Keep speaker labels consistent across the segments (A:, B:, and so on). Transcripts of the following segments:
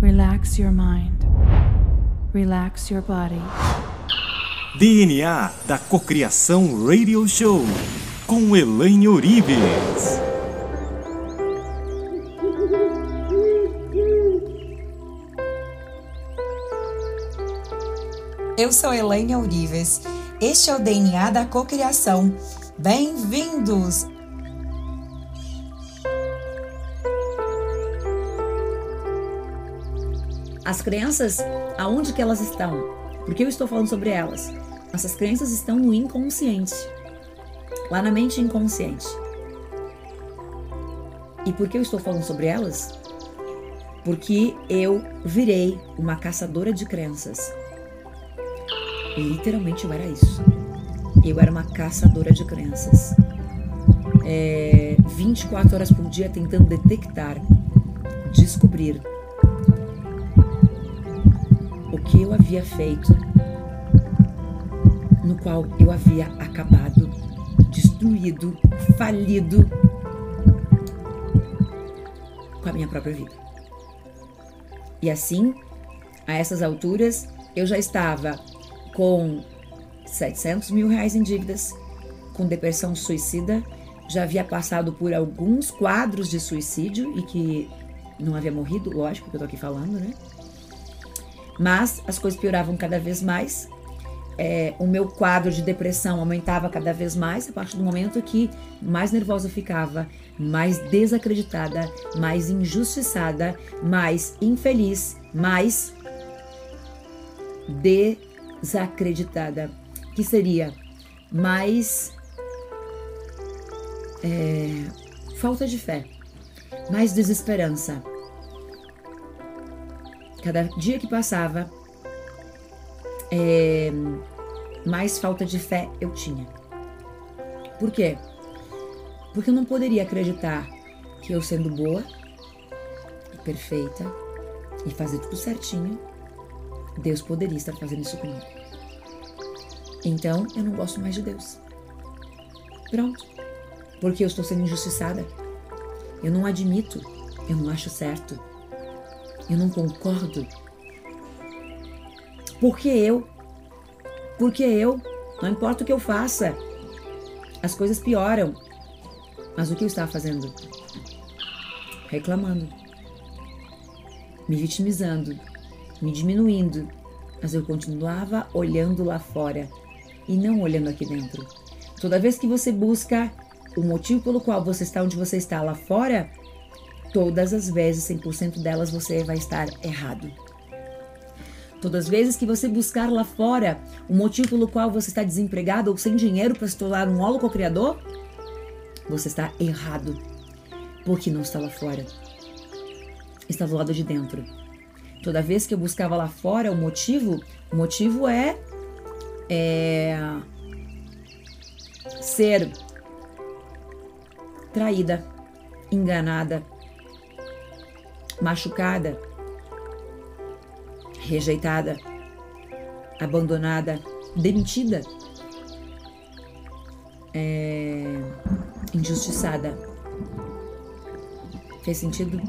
A: Relax your mind. Relax your body.
B: DNA da Cocriação Radio Show com Elaine Orives.
C: Eu sou Elaine Orives. Este é o DNA da Cocriação. Bem-vindos!
D: As crenças, aonde que elas estão? Por que eu estou falando sobre elas? Essas crenças estão no inconsciente, lá na mente inconsciente. E por que eu estou falando sobre elas? Porque eu virei uma caçadora de crenças. Literalmente eu era isso. Eu era uma caçadora de crenças. É, 24 horas por dia tentando detectar, descobrir que eu havia feito, no qual eu havia acabado, destruído, falido com a minha própria vida. E assim, a essas alturas, eu já estava com 700 mil reais em dívidas, com depressão suicida, já havia passado por alguns quadros de suicídio e que não havia morrido, lógico que eu tô aqui falando, né? Mas as coisas pioravam cada vez mais. É, o meu quadro de depressão aumentava cada vez mais a partir do momento que mais nervosa eu ficava, mais desacreditada, mais injustiçada, mais infeliz, mais desacreditada, que seria mais é, falta de fé, mais desesperança. Cada dia que passava, é, mais falta de fé eu tinha. Por quê? Porque eu não poderia acreditar que eu sendo boa e perfeita e fazer tudo certinho, Deus poderia estar fazendo isso comigo. Então eu não gosto mais de Deus. Pronto. Porque eu estou sendo injustiçada. Eu não admito. Eu não acho certo. Eu não concordo. Porque eu. Porque eu. Não importa o que eu faça. As coisas pioram. Mas o que eu estava fazendo? Reclamando. Me vitimizando. Me diminuindo. Mas eu continuava olhando lá fora e não olhando aqui dentro. Toda vez que você busca o motivo pelo qual você está onde você está lá fora, todas as vezes, 100% delas, você vai estar errado. Todas as vezes que você buscar lá fora o motivo pelo qual você está desempregado ou sem dinheiro para se tornar um holo criador você está errado. Porque não está lá fora. Está do lado de dentro. Toda vez que eu buscava lá fora o motivo, o motivo é, é ser traída, enganada, machucada, rejeitada, abandonada, demitida, é, injustiçada. Fez sentido?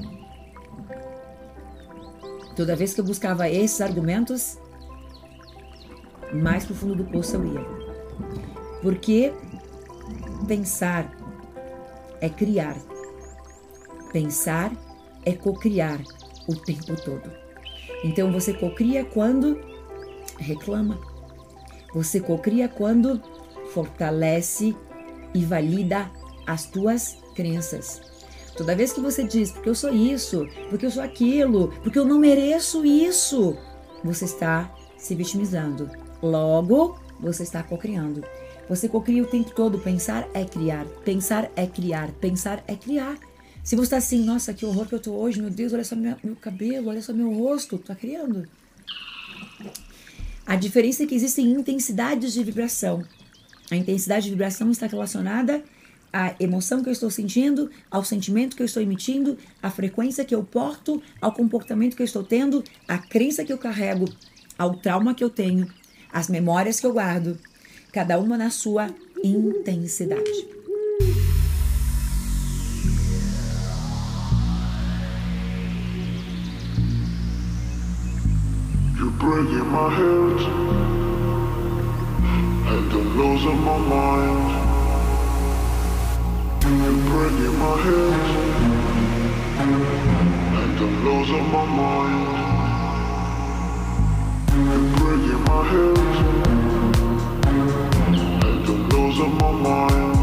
D: Toda vez que eu buscava esses argumentos, mais pro fundo do poço eu ia. Porque pensar é criar. Pensar é cocriar o tempo todo. Então você cocria quando reclama. Você cocria quando fortalece e valida as tuas crenças. Toda vez que você diz, porque eu sou isso, porque eu sou aquilo, porque eu não mereço isso, você está se vitimizando. Logo, você está cocriando. Você cocria o tempo todo. Pensar é criar. Pensar é criar. Pensar é criar. Se você está assim, nossa, que horror que eu tô hoje, meu Deus, olha só meu, meu cabelo, olha só meu rosto, tá criando. A diferença é que existem intensidades de vibração. A intensidade de vibração está relacionada à emoção que eu estou sentindo, ao sentimento que eu estou emitindo, à frequência que eu porto, ao comportamento que eu estou tendo, à crença que eu carrego, ao trauma que eu tenho, às memórias que eu guardo, cada uma na sua intensidade.
E: Breaking my heart, and I'm losing my mind. You're breaking my heart, and I'm losing my mind. You're breaking my heart, and I'm losing my mind.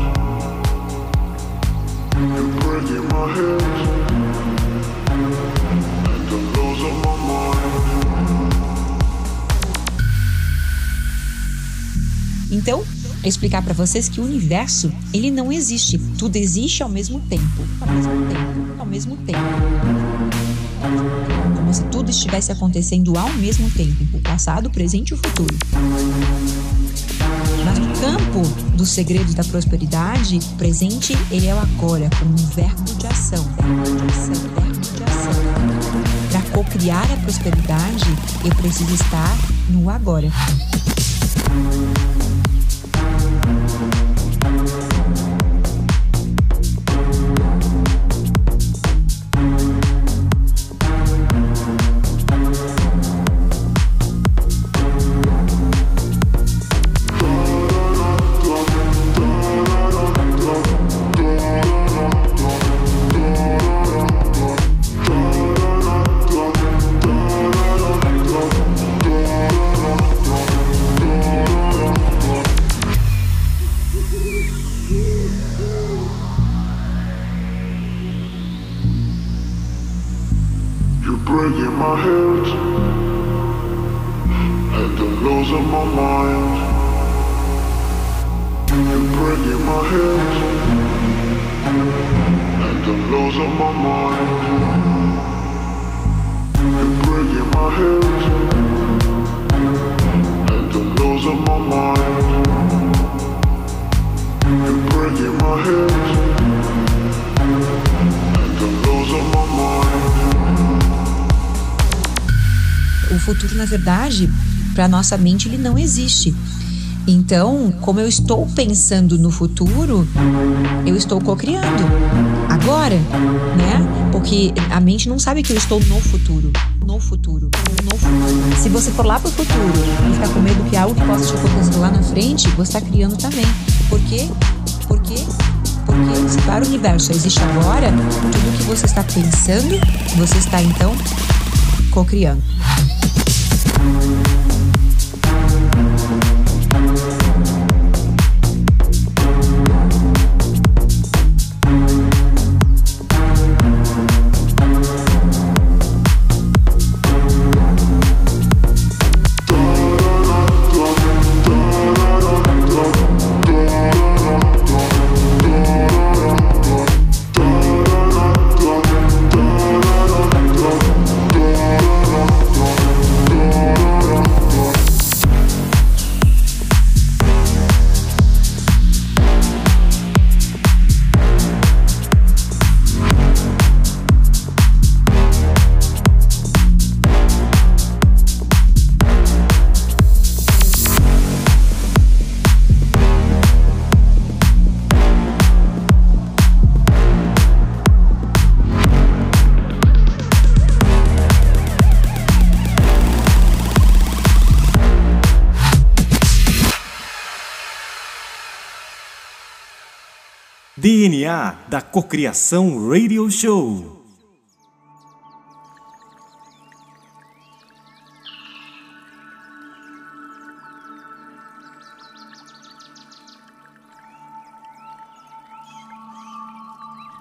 E: You're breaking my heart,
D: Então, para explicar para vocês que o universo, ele não existe. Tudo existe ao mesmo tempo. Ao mesmo tempo. Ao mesmo tempo. Como se tudo estivesse acontecendo ao mesmo tempo, o passado, o presente e o futuro. Mas no campo do segredo da prosperidade, o presente, ele é o agora, como um verbo de ação. Verbo de ação, verbo de ação. Para cocriar a prosperidade, eu preciso estar no agora. O futuro, na verdade, para nossa mente, ele não existe. Então, como eu estou pensando no futuro, eu estou cocriando agora, né? Porque a mente não sabe que eu estou no futuro, no futuro, no futuro. Se você for lá pro futuro e ficar com medo que algo que possa te acontecer lá na frente, você está criando também. Por quê? Por quê? Porque se para o universo existe agora, tudo que você está pensando, você está então cocriando.
B: DNA da Cocriação Radio Show.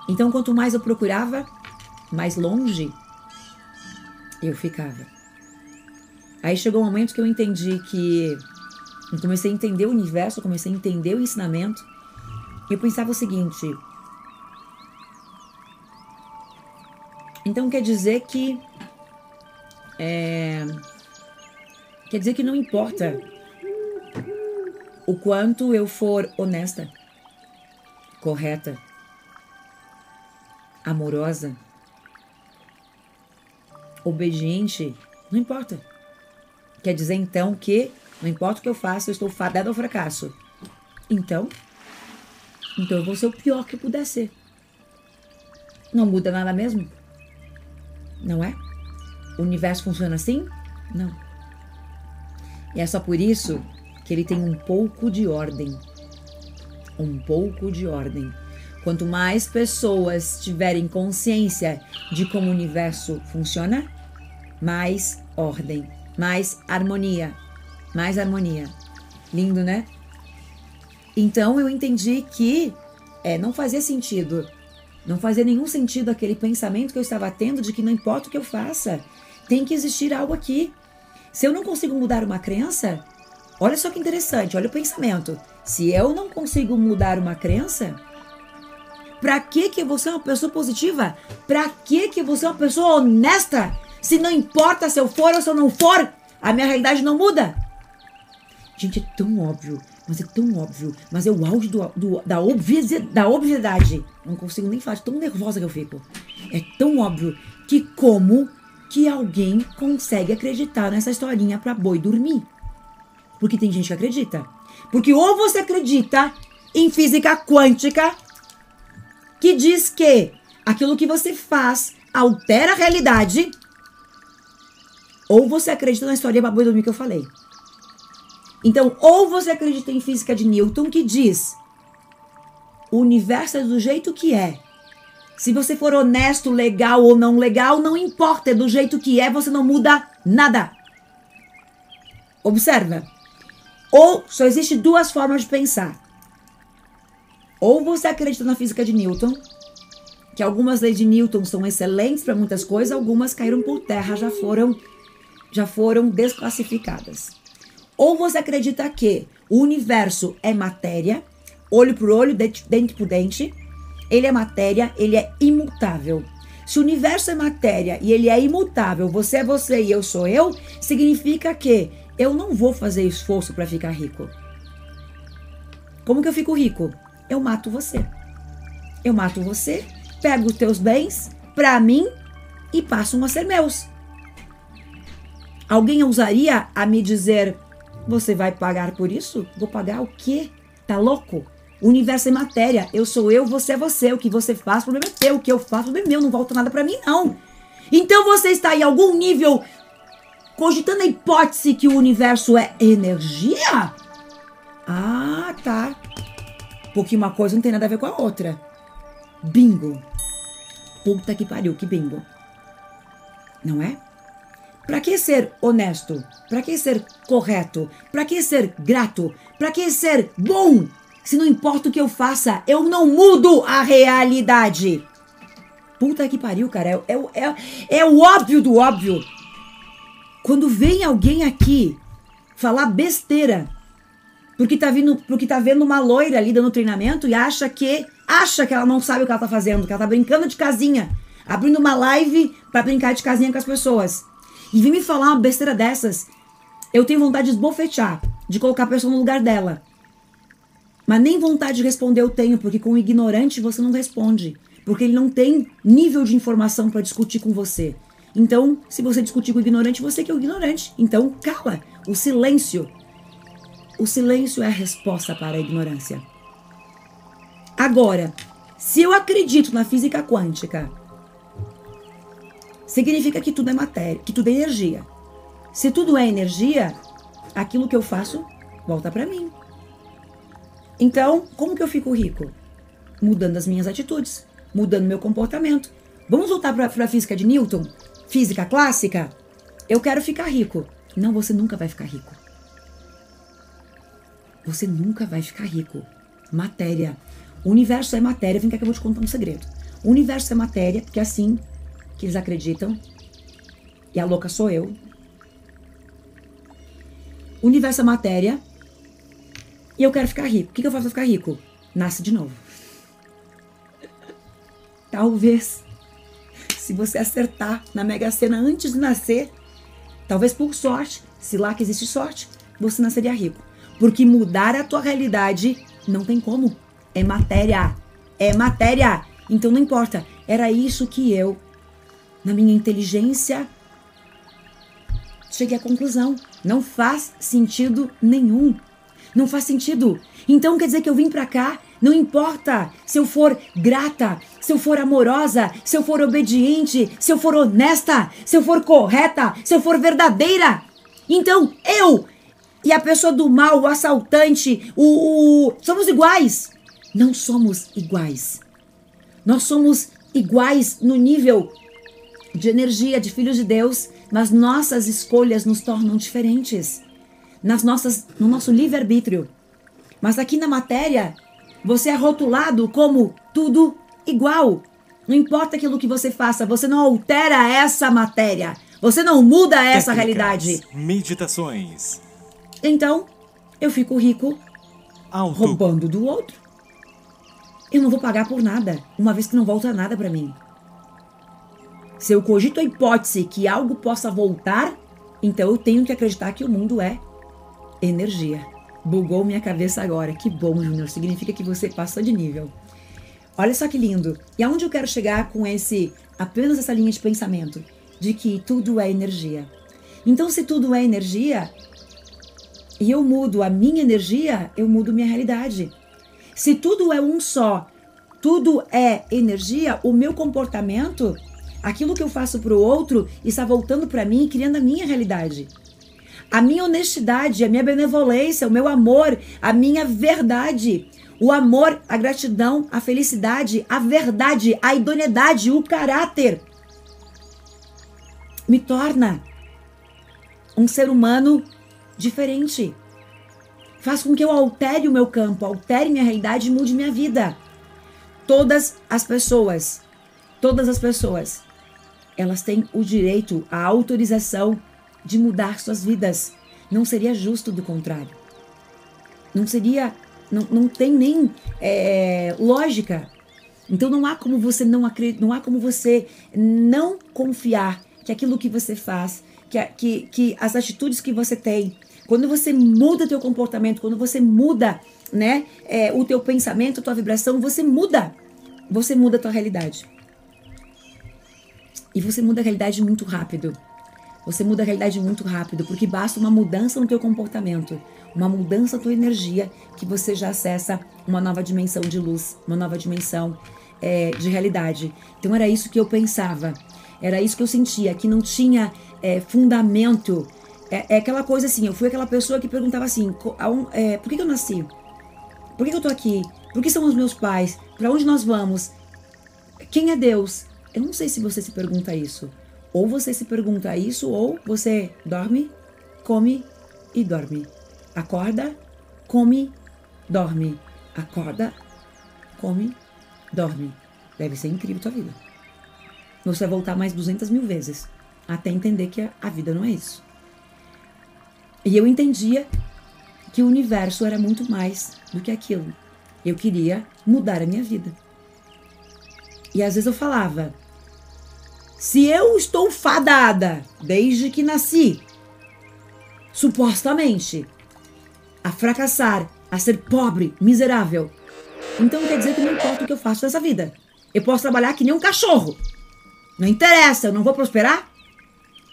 F: Então, quanto mais eu procurava, mais longe eu ficava. Aí chegou um momento que eu entendi que. Eu comecei a entender o universo, comecei a entender o ensinamento. Eu pensava o seguinte. Então quer dizer que. É, quer dizer que não importa o quanto eu for honesta, correta, amorosa, obediente, não importa. Quer dizer então que não importa o que eu faça, eu estou fadada ao fracasso. Então, então eu vou ser o pior que puder ser. Não muda nada mesmo? Não é? O universo funciona assim? Não.
D: E é só por isso que ele tem um pouco de ordem. Um pouco de ordem. Quanto mais pessoas tiverem consciência de como o universo funciona, mais ordem, mais harmonia, mais harmonia. Lindo, né? Então eu entendi que é, não fazia sentido, não fazia nenhum sentido aquele pensamento que eu estava tendo de que não importa o que eu faça, tem que existir algo aqui. Se eu não consigo mudar uma crença, olha só que interessante, olha o pensamento. Se eu não consigo mudar uma crença, Pra que que você é uma pessoa positiva? Pra que que você é uma pessoa honesta? Se não importa se eu for ou se eu não for, a minha realidade não muda. Gente, é tão óbvio, mas é tão óbvio, mas é o auge do, do, da, obvisi, da obviedade. Não consigo nem falar, de tão nervosa que eu fico. É tão óbvio que como que alguém consegue acreditar nessa historinha pra boi dormir? Porque tem gente que acredita. Porque ou você acredita em física quântica que diz que aquilo que você faz altera a realidade, ou você acredita na história babu do que eu falei. Então, ou você acredita em física de Newton, que diz o universo é do jeito que é. Se você for honesto, legal ou não legal, não importa, é do jeito que é, você não muda nada. Observa. Ou só existe duas formas de pensar. Ou você acredita na física de Newton, que algumas leis de Newton são excelentes para muitas coisas, algumas caíram por terra, já foram já foram desclassificadas. Ou você acredita que o universo é matéria, olho por olho, dente, por dente, ele é matéria, ele é imutável. Se o universo é matéria e ele é imutável, você é você e eu sou eu, significa que eu não vou fazer esforço para ficar rico. Como que eu fico rico? eu mato você. Eu mato você, pego os teus bens para mim e passo a ser meus. Alguém ousaria a me dizer: Você vai pagar por isso? Vou pagar o quê? Tá louco? O universo é matéria. Eu sou eu, você é você. O que você faz, o problema é teu. O que eu faço, o problema é meu. Não volta nada para mim, não. Então você está em algum nível cogitando a hipótese que o universo é energia? Ah, tá. Porque uma coisa não tem nada a ver com a outra. Bingo. Puta que pariu, que bingo. Não é? Para que ser honesto? Para que ser correto? Para que ser grato? Para que ser bom? Se não importa o que eu faça, eu não mudo a realidade. Puta que pariu, cara. É, é, é, é o óbvio do óbvio. Quando vem alguém aqui falar besteira porque tá vindo, porque tá vendo uma loira ali dando treinamento e acha que acha que ela não sabe o que ela tá fazendo, que ela tá brincando de casinha, abrindo uma live para brincar de casinha com as pessoas. E vem me falar uma besteira dessas, eu tenho vontade de esbofetear, de colocar a pessoa no lugar dela. Mas nem vontade de responder eu tenho, porque com o ignorante você não responde, porque ele não tem nível de informação para discutir com você. Então, se você discutir com o ignorante, você que é o ignorante. Então, cala. O silêncio o silêncio é a resposta para a ignorância. Agora, se eu acredito na física quântica, significa que tudo é matéria, que tudo é energia. Se tudo é energia, aquilo que eu faço volta para mim. Então, como que eu fico rico? Mudando as minhas atitudes, mudando meu comportamento. Vamos voltar para a física de Newton? Física clássica? Eu quero ficar rico. Não, você nunca vai ficar rico. Você nunca vai ficar rico. Matéria. O universo é matéria. Vem cá que eu vou te contar um segredo. O universo é matéria, porque assim que eles acreditam. E a louca sou eu. Universo é matéria. E eu quero ficar rico. O que, que eu faço pra ficar rico? Nasce de novo. Talvez, se você acertar na Mega Sena antes de nascer, talvez por sorte, se lá que existe sorte, você nasceria rico. Porque mudar a tua realidade não tem como. É matéria. É matéria. Então não importa. Era isso que eu, na minha inteligência, cheguei à conclusão. Não faz sentido nenhum. Não faz sentido. Então quer dizer que eu vim para cá, não importa se eu for grata, se eu for amorosa, se eu for obediente, se eu for honesta, se eu for correta, se eu for verdadeira. Então eu e a pessoa do mal, o assaltante, o, o. Somos iguais. Não somos iguais. Nós somos iguais no nível de energia de filhos de Deus, mas nossas escolhas nos tornam diferentes. Nas nossas, no nosso livre-arbítrio. Mas aqui na matéria, você é rotulado como tudo igual. Não importa aquilo que você faça, você não altera essa matéria. Você não muda essa
B: Técnicas,
D: realidade.
B: Meditações.
D: Então, eu fico rico
B: Auto.
D: roubando do outro. Eu não vou pagar por nada, uma vez que não volta nada pra mim. Se eu cogito a hipótese que algo possa voltar, então eu tenho que acreditar que o mundo é energia. Bugou minha cabeça agora. Que bom, Júnior. Significa que você passou de nível. Olha só que lindo. E aonde eu quero chegar com esse apenas essa linha de pensamento de que tudo é energia. Então, se tudo é energia e eu mudo a minha energia, eu mudo minha realidade. Se tudo é um só, tudo é energia, o meu comportamento, aquilo que eu faço para o outro, está voltando para mim e criando a minha realidade. A minha honestidade, a minha benevolência, o meu amor, a minha verdade, o amor, a gratidão, a felicidade, a verdade, a idoneidade, o caráter me torna um ser humano diferente. Faz com que eu altere o meu campo, altere minha realidade e mude minha vida. Todas as pessoas, todas as pessoas, elas têm o direito, a autorização de mudar suas vidas. Não seria justo do contrário. Não seria, não, não tem nem é, lógica. Então não há como você não acreditar, não há como você não confiar que aquilo que você faz, que, que, que as atitudes que você tem, quando você muda teu comportamento, quando você muda, né, é, o teu pensamento, a tua vibração, você muda. Você muda a tua realidade. E você muda a realidade muito rápido. Você muda a realidade muito rápido, porque basta uma mudança no teu comportamento, uma mudança na tua energia, que você já acessa uma nova dimensão de luz, uma nova dimensão é, de realidade. Então era isso que eu pensava, era isso que eu sentia, que não tinha é, fundamento. É, é, aquela coisa assim, eu fui aquela pessoa que perguntava assim, é, por que, que eu nasci? Por que, que eu tô aqui? Por que são os meus pais? Para onde nós vamos? Quem é Deus? Eu não sei se você se pergunta isso. Ou você se pergunta isso, ou você dorme, come e dorme. Acorda, come, dorme. Acorda, come, dorme. Deve ser incrível tua vida. Você vai voltar mais 200 mil vezes até entender que a vida não é isso. E eu entendia que o universo era muito mais do que aquilo. Eu queria mudar a minha vida. E às vezes eu falava: se eu estou fadada desde que nasci, supostamente, a fracassar, a ser pobre, miserável, então quer dizer que não importa o que eu faço nessa vida. Eu posso trabalhar que nem um cachorro. Não interessa, eu não vou prosperar.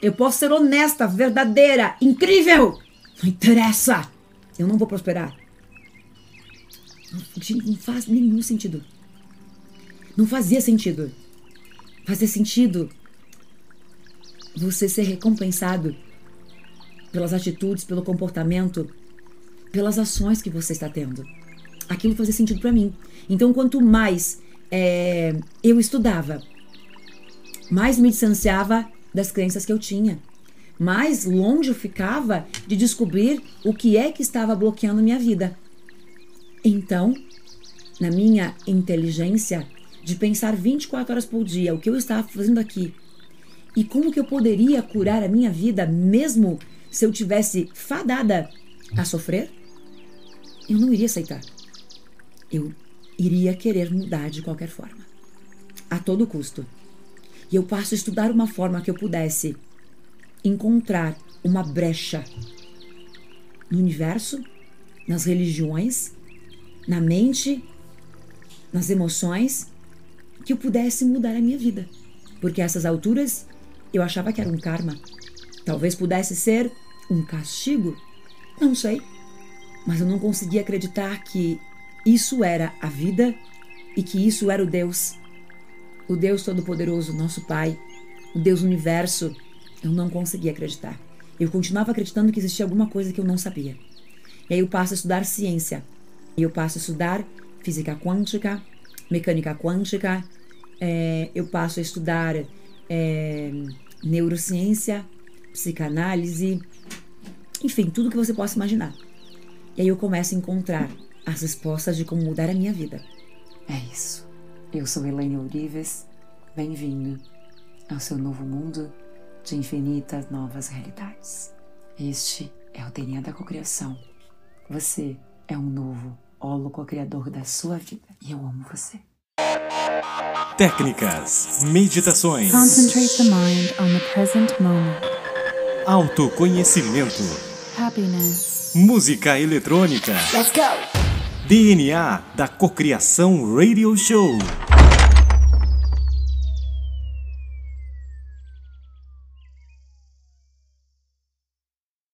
D: Eu posso ser honesta, verdadeira, incrível. Não interessa, eu não vou prosperar. Não faz nenhum sentido. Não fazia sentido. Fazia sentido você ser recompensado pelas atitudes, pelo comportamento, pelas ações que você está tendo. Aquilo fazia sentido para mim. Então, quanto mais é, eu estudava, mais me distanciava das crenças que eu tinha. Mais longe eu ficava de descobrir o que é que estava bloqueando minha vida. Então, na minha inteligência de pensar 24 horas por dia o que eu estava fazendo aqui e como que eu poderia curar a minha vida mesmo se eu tivesse fadada a sofrer, eu não iria aceitar. Eu iria querer mudar de qualquer forma, a todo custo. E eu passo a estudar uma forma que eu pudesse encontrar uma brecha no universo, nas religiões, na mente, nas emoções, que eu pudesse mudar a minha vida. Porque a essas alturas eu achava que era um karma. Talvez pudesse ser um castigo. Não sei. Mas eu não conseguia acreditar que isso era a vida e que isso era o Deus o Deus Todo-Poderoso, nosso Pai, o Deus Universo, eu não conseguia acreditar. Eu continuava acreditando que existia alguma coisa que eu não sabia. E aí eu passo a estudar ciência. E eu passo a estudar física quântica, mecânica quântica. é, eu passo a estudar é, neurociência, psicanálise, enfim, tudo que você possa imaginar. E aí eu começo a encontrar as respostas de como mudar a minha vida.
C: É isso. Eu sou Elaine Ourives. Bem-vindo ao seu novo mundo de infinitas novas realidades. Este é o DNA da cocriação. Você é um novo holo co-criador da sua vida. E eu amo você.
B: Técnicas, meditações,
A: Concentrate the mind on the present moment.
B: autoconhecimento,
A: Happiness.
B: música eletrônica. DNA da Cocriação Radio Show.